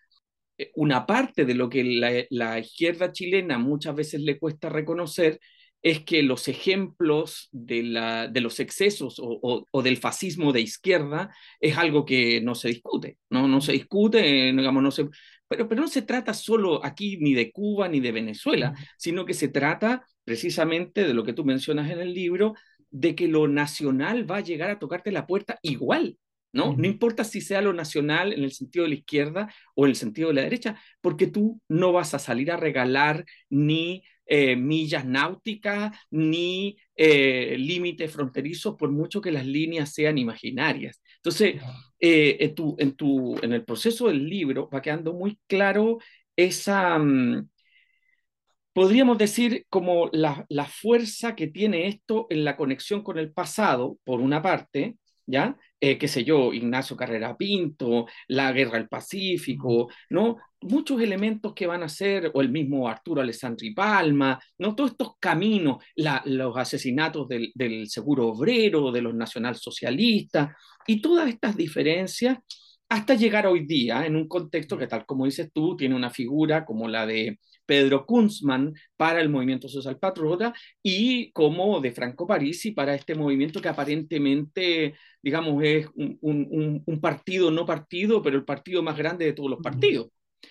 una parte de lo que la, la izquierda chilena muchas veces le cuesta reconocer es que los ejemplos de, la, de los excesos o, o, del fascismo de izquierda es algo que no se discute, no, no se discute, digamos, no se, pero, pero no se trata solo aquí ni de Cuba ni de Venezuela, sino que se trata precisamente de lo que tú mencionas en el libro, de que lo nacional va a llegar a tocarte la puerta igual, ¿no? No importa si sea lo nacional en el sentido de la izquierda o en el sentido de la derecha, porque tú no vas a salir a regalar ni eh, millas náuticas ni eh, límites fronterizos, por mucho que las líneas sean imaginarias. Entonces, eh, en, tu, en, tu, en el proceso del libro va quedando muy claro esa, mm, podríamos decir, como la, la, fuerza que tiene esto en la conexión con el pasado, por una parte, ¿ya? Eh, qué sé yo, Ignacio Carrera Pinto, la Guerra del Pacífico, ¿no? Muchos elementos que van a ser, o el mismo Arturo Alessandri Palma, ¿no? Todos estos caminos, la, los asesinatos del, del, seguro obrero, de los nacionalsocialistas, y todas estas diferencias hasta llegar hoy día en un contexto que, tal como dices tú, tiene una figura como la de Pedro Kunzman para el movimiento social patriota y como de Franco Parisi para este movimiento que aparentemente, digamos, es un, un, un, partido no partido, pero el partido más grande de todos los partidos.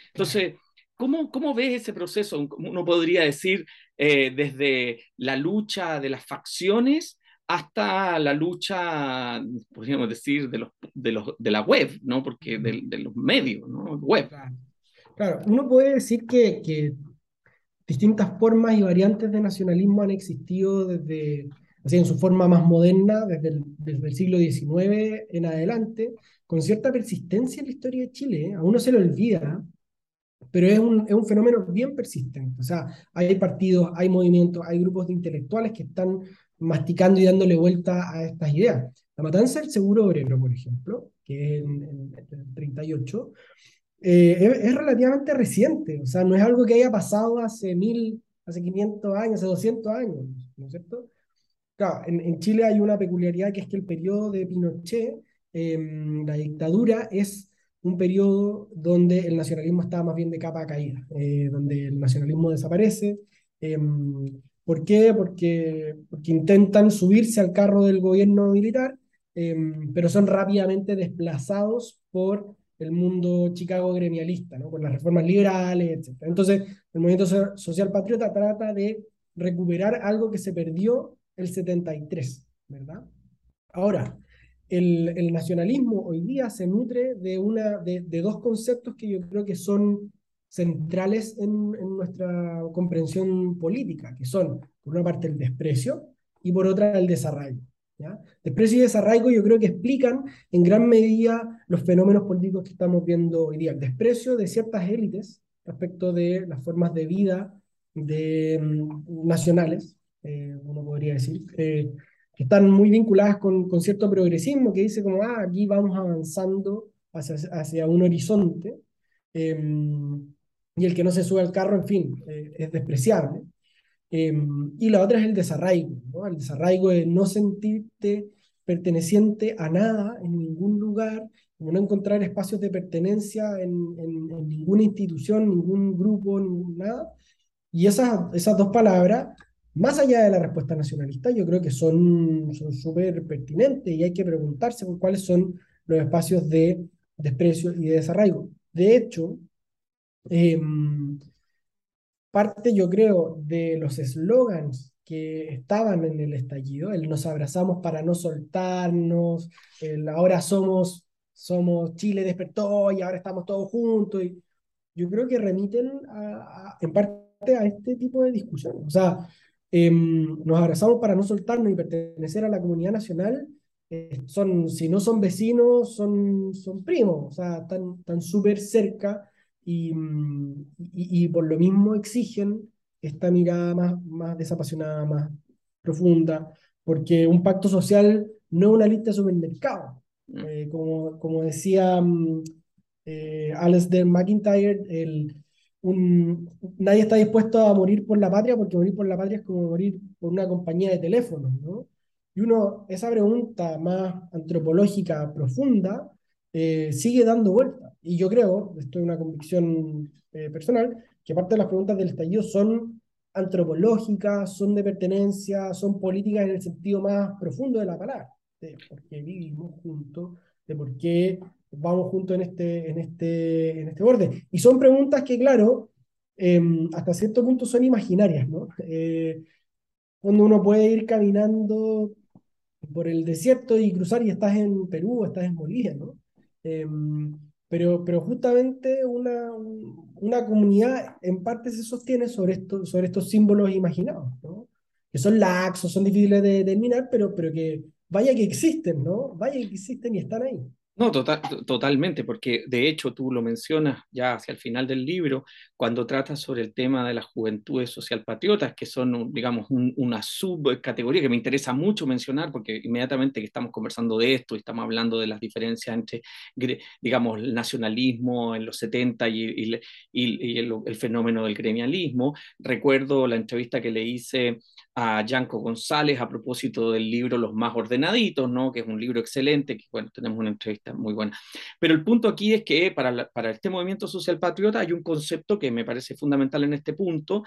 Entonces, ¿cómo, cómo ves ese proceso? Uno podría decir eh, desde la lucha de las facciones hasta la lucha, podríamos decir, de, los, de, los, de la web, ¿no? Porque de, de los medios, ¿no? Web. Claro, uno puede decir que, distintas formas y variantes de nacionalismo han existido desde, así en su forma más moderna, desde el, siglo XIX en adelante, con cierta persistencia en la historia de Chile. ¿eh? A uno se le olvida, pero es un, es un fenómeno bien persistente. O sea, hay partidos, hay movimientos, hay grupos de intelectuales que están masticando y dándole vuelta a estas ideas. La matanza del seguro obrero, por ejemplo, que es en, el 38, eh, es, relativamente reciente, o sea, no es algo que haya pasado hace mil, hace 500 años, hace 200 años, ¿no es cierto? Claro, en, Chile hay una peculiaridad que es que el periodo de Pinochet, em, la dictadura, es un periodo donde el nacionalismo estaba más bien de capa caída, eh, donde el nacionalismo desaparece. Eh, ¿Por qué? Porque, intentan subirse al carro del gobierno militar, eh, pero son rápidamente desplazados por el mundo Chicago gremialista, ¿no? por las reformas liberales, etc. Entonces, el movimiento social patriota trata de recuperar algo que se perdió el 73, ¿verdad? Ahora, el, nacionalismo hoy día se nutre de, una, de, dos conceptos que yo creo que son centrales en, en, nuestra comprensión política, que son, por una parte, el desprecio y por otra, el desarraigo. Desprecio y desarraigo yo creo que explican en gran medida los fenómenos políticos que estamos viendo hoy día. El desprecio de ciertas élites respecto de las formas de vida de, mm, nacionales, eh, uno podría decir, eh, que están muy vinculadas con, cierto progresismo, que dice como, ah, aquí vamos avanzando hacia, hacia un horizonte. Eh, y el que no se sube al carro, en fin, eh, es despreciable. Em, y la otra es el desarraigo, ¿no? El desarraigo de no sentirte perteneciente a nada, en ningún lugar, no encontrar espacios de pertenencia en, en, ninguna institución, ningún grupo, ningún nada. Y esas, esas dos palabras, más allá de la respuesta nacionalista, yo creo que son súper pertinentes y hay que preguntarse cuáles son los espacios de desprecio y de desarraigo. De hecho, eh, parte, yo creo, de los eslogans que estaban en el estallido, el nos abrazamos para no soltarnos, el ahora somos, somos Chile despertó y ahora estamos todos juntos, y yo creo que remiten en parte a este tipo de discusión. O sea, em, nos abrazamos para no soltarnos y pertenecer a la comunidad nacional, eh, son, si no son vecinos, son, son primos, o sea, están súper cerca Mm, y, y, por lo mismo exigen esta mirada más, más desapasionada, más profunda, porque un pacto social no es una lista de supermercados. Mm. Eh, como, como decía um, eh, Alasdair McIntyre, el, un, nadie está dispuesto a morir por la patria porque morir por la patria es como morir por una compañía de teléfonos, ¿no? Y uno, esa pregunta más antropológica profunda, eh, sigue dando vuelta. Y yo creo, esto es una convicción eh, personal, que parte de las preguntas del estallido son antropológicas, son de pertenencia, son políticas en el sentido más profundo de la palabra, de por qué vivimos juntos, de por qué vamos juntos en este, en este, en este borde. Y son preguntas que, claro, em, hasta cierto punto son imaginarias, ¿no? Eh, cuando uno puede ir caminando por el desierto y cruzar y estás en Perú, estás en Bolivia, ¿no? Em, pero, pero justamente una, una comunidad en parte se sostiene sobre, esto, sobre estos símbolos imaginados, ¿no? que son laxos, son difíciles de determinar, pero, pero que vaya que existen, ¿no? Vaya que existen y están ahí. No, total, totalmente, porque de hecho tú lo mencionas ya hacia el final del libro, cuando tratas sobre el tema de las juventudes socialpatriotas, que son, digamos, una subcategoría que me interesa mucho mencionar, porque inmediatamente que estamos conversando de esto y estamos hablando de las diferencias entre, digamos, el nacionalismo en los 70 y, y, el, el, fenómeno del gremialismo, recuerdo la entrevista que le hice a Yanko González a propósito del libro Los más ordenaditos, ¿no? que es un libro excelente, que bueno, tenemos una entrevista muy buena. Pero el punto aquí es que para, para este movimiento social patriota hay un concepto que me parece fundamental en este punto,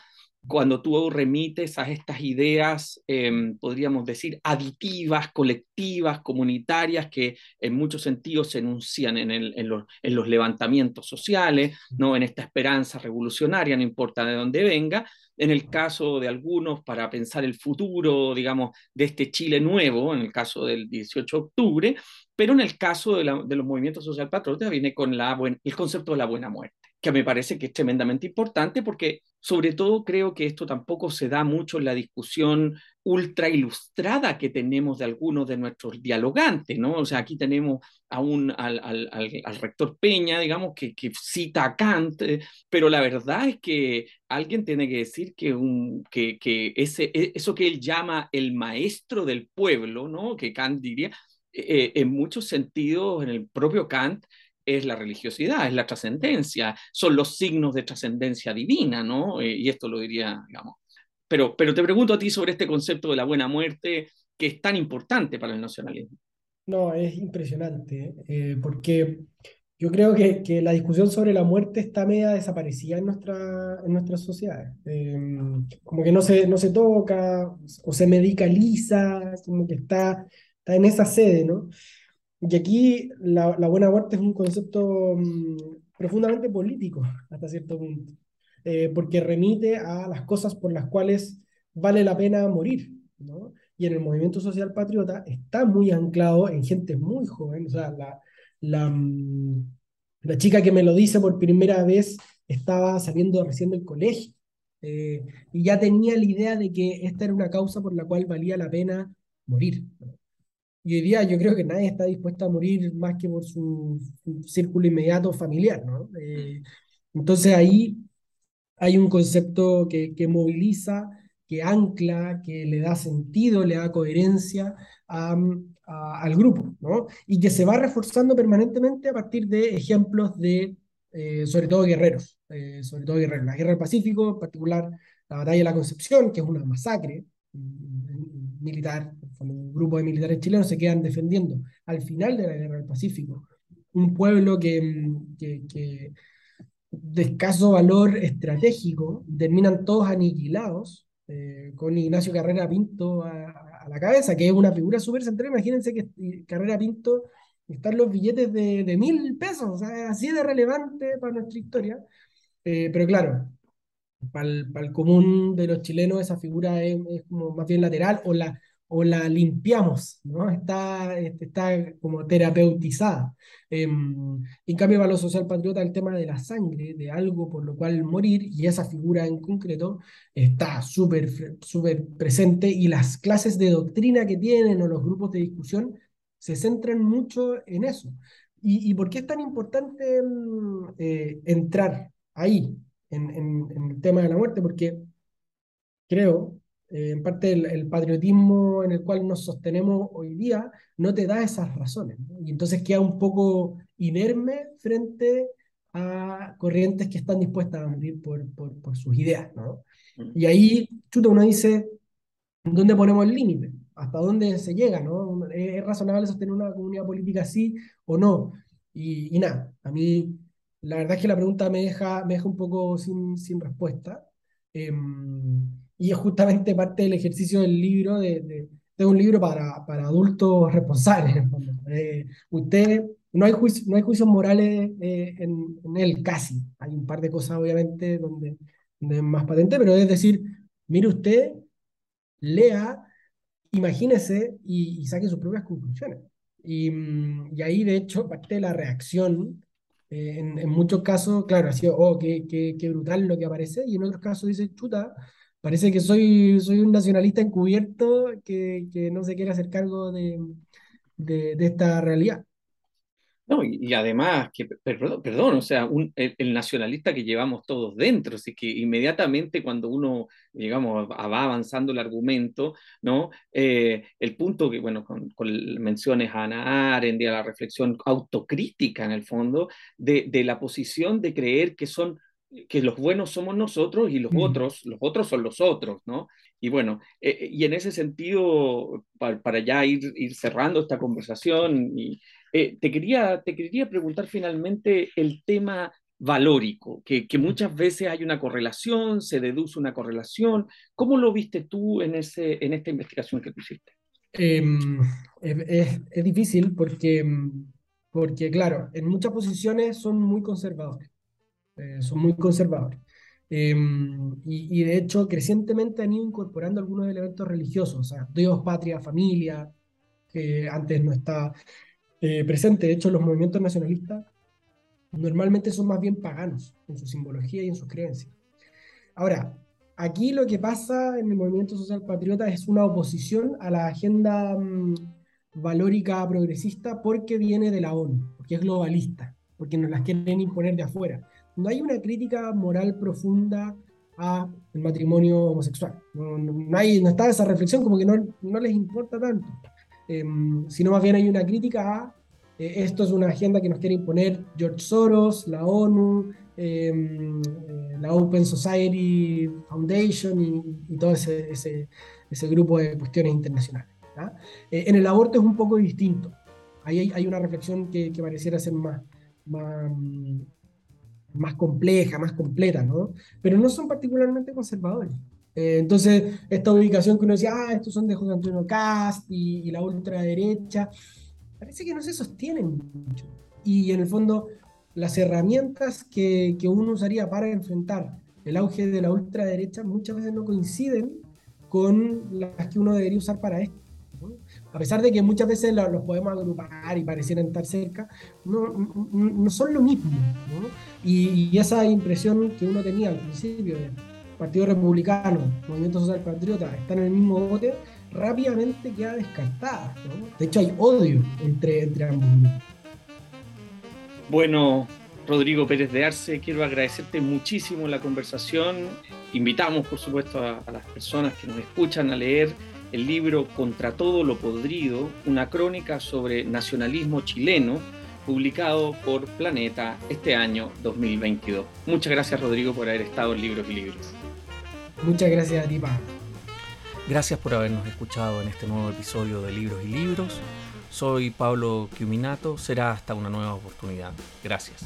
cuando tú remites a estas ideas, em, podríamos decir, aditivas, colectivas, comunitarias, que en muchos sentidos se enuncian en, el, en, los, en los levantamientos sociales, ¿no? en esta esperanza revolucionaria, no importa de dónde venga, en el caso de algunos para pensar el futuro, digamos, de este Chile nuevo, en el caso del 18 de octubre, pero en el caso de, los movimientos social patriotas viene con la el concepto de la buena muerte, que me parece que es tremendamente importante porque sobre todo creo que esto tampoco se da mucho en la discusión ultra ilustrada que tenemos de algunos de nuestros dialogantes, ¿no? O sea, aquí tenemos aún al, al, al, rector Peña, digamos, que, cita a Kant, eh, pero la verdad es que alguien tiene que decir que, un, que, que ese, e, eso que él llama el maestro del pueblo, ¿no? Que Kant diría, eh, en muchos sentidos, en el propio Kant, es la religiosidad, es la trascendencia, son los signos de trascendencia divina, ¿no? Eh, y esto lo diría, digamos. Pero, pero te pregunto a ti sobre este concepto de la buena muerte que es tan importante para el nacionalismo. No, es impresionante, eh, porque yo creo que, que, la discusión sobre la muerte está media desaparecida en, nuestra, en nuestras sociedades. Em, como que no se, no se toca o se medicaliza, como que está, está en esa sede, ¿no? Y aquí la, buena muerte es un concepto mm, profundamente político hasta cierto punto, eh, porque remite a las cosas por las cuales vale la pena morir, ¿no? Y en el movimiento social patriota está muy anclado en gente muy joven, o sea, la, la, mm, chica que me lo dice por primera vez estaba saliendo recién del colegio eh, y ya tenía la idea de que esta era una causa por la cual valía la pena morir. Y hoy día yo creo que nadie está dispuesto a morir más que por su, círculo inmediato familiar, ¿no? Eh, entonces ahí hay un concepto que, que, moviliza, que ancla, que le da sentido, le da coherencia al grupo, ¿no? Y que se va reforzando permanentemente a partir de ejemplos de, eh, sobre todo guerreros, eh, sobre todo guerreros. La guerra del Pacífico, en particular la batalla de la Concepción, que es una masacre militar, un grupo de militares chilenos se quedan defendiendo al final de la Guerra del Pacífico, un pueblo que, que, de escaso valor estratégico, terminan todos aniquilados, eh, con Ignacio Carrera Pinto a, la cabeza, que es una figura súper central. Imagínense que Carrera Pinto están los billetes de, de mil pesos, así de relevante para nuestra historia. Eh, pero claro, para el, común de los chilenos esa figura es, como más bien lateral o la, o la limpiamos, ¿no? Está, este, está como terapeutizada. Em, en cambio, para los socialpatriotas el tema de la sangre, de algo por lo cual morir, y esa figura en concreto está súper súper presente, y las clases de doctrina que tienen o los grupos de discusión se centran mucho en eso. ¿Y, y por qué es tan importante mm, eh, entrar ahí, en, en, el tema de la muerte? Porque creo, eh, en parte, el, patriotismo en el cual nos sostenemos hoy día no te da esas razones. Y entonces queda un poco inerme frente a corrientes que están dispuestas a morir por, por, por sus ideas. ¿no? Y ahí, chuta, uno dice, ¿dónde ponemos el límite? hasta dónde se llega, ¿no? ¿Es, razonable sostener una comunidad política así o no? Y, nada, a mí la verdad es que la pregunta me deja, me deja un poco sin, sin respuesta. Em, y es justamente parte del ejercicio del libro, de, de, un libro para, para adultos responsables. Eh, usted, no hay, juicio, no hay juicios morales eh, en, en, él, casi. Hay un par de cosas, obviamente, donde, donde es más patente, pero es decir, mire usted, lea imagínese y, saque sus propias conclusiones. Y, mm, y, ahí, de hecho, parte de la reacción, eh, en, en, muchos casos, claro, ha sido, oh, qué, qué, qué, brutal lo que aparece, y en otros casos dice, chuta, parece que soy, soy un nacionalista encubierto que, que no se quiere hacer cargo de, de, esta realidad. No, y, además, que, perdón, perdón, o sea, un, el, nacionalista que llevamos todos dentro, así que inmediatamente cuando uno, digamos, va avanzando el argumento, ¿no? Eh, el punto que, bueno, con, menciones a Ana Arendt, de la reflexión autocrítica en el fondo, de, de la posición de creer que son que los buenos somos nosotros y los mm. otros, los otros son los otros, ¿no? Y bueno, eh, eh, y en ese sentido, para, para ya ir, ir, cerrando esta conversación y, eh, te, quería, te quería preguntar finalmente el tema valórico, que, que, muchas veces hay una correlación, se deduce una correlación. ¿Cómo lo viste tú en, ese, en esta investigación que tú hiciste? Em, es, es, difícil porque, porque, claro, en muchas posiciones son muy conservadores, eh, son muy conservadores. Em, y, de hecho, crecientemente han ido incorporando algunos elementos religiosos, o sea, Dios, patria, familia, que antes no estaba. Eh, presente. De hecho, los movimientos nacionalistas normalmente son más bien paganos en su simbología y en sus creencias. Ahora, aquí lo que pasa en el movimiento social patriota es una oposición a la agenda mm, valórica progresista porque viene de la ONU, porque es globalista, porque nos las quieren imponer de afuera. No hay una crítica moral profunda a el matrimonio homosexual. No, hay, no está esa reflexión como que no, no les importa tanto. Em, sino más bien hay una crítica a eh, esto es una agenda que nos quiere imponer George Soros, la ONU, em, eh, la Open Society Foundation y, todo ese, ese, ese, grupo de cuestiones internacionales. Eh, en el aborto es un poco distinto. Ahí hay, hay una reflexión que, que, pareciera ser más, más, más compleja, más completa, ¿no? Pero no son particularmente conservadores. Eh, entonces, esta ubicación que uno decía, ah, estos son de José Antonio Cast y, la ultraderecha, parece que no se sostienen mucho. Y en el fondo, las herramientas que, que uno usaría para enfrentar el auge de la ultraderecha muchas veces no coinciden con las que uno debería usar para esto. A pesar de que muchas veces los podemos agrupar y parecieran estar cerca, no, no, son lo mismo. Y, y, esa impresión que uno tenía al principio de Partido Republicano, Movimiento Social Patriota están en el mismo bote, rápidamente queda descartada. De hecho, hay odio entre, entre ambos. Bueno, Rodrigo Pérez de Arce, quiero agradecerte muchísimo la conversación. Invitamos, por supuesto, a, a las personas que nos escuchan a leer el libro Contra todo lo podrido, una crónica sobre nacionalismo chileno publicado por Planeta este año 2022. Muchas gracias Rodrigo por haber estado en Libros y Libros. Muchas gracias a ti, Pablo. Gracias por habernos escuchado en este nuevo episodio de Libros y Libros. Soy Pablo Quiminato. Será hasta una nueva oportunidad. Gracias.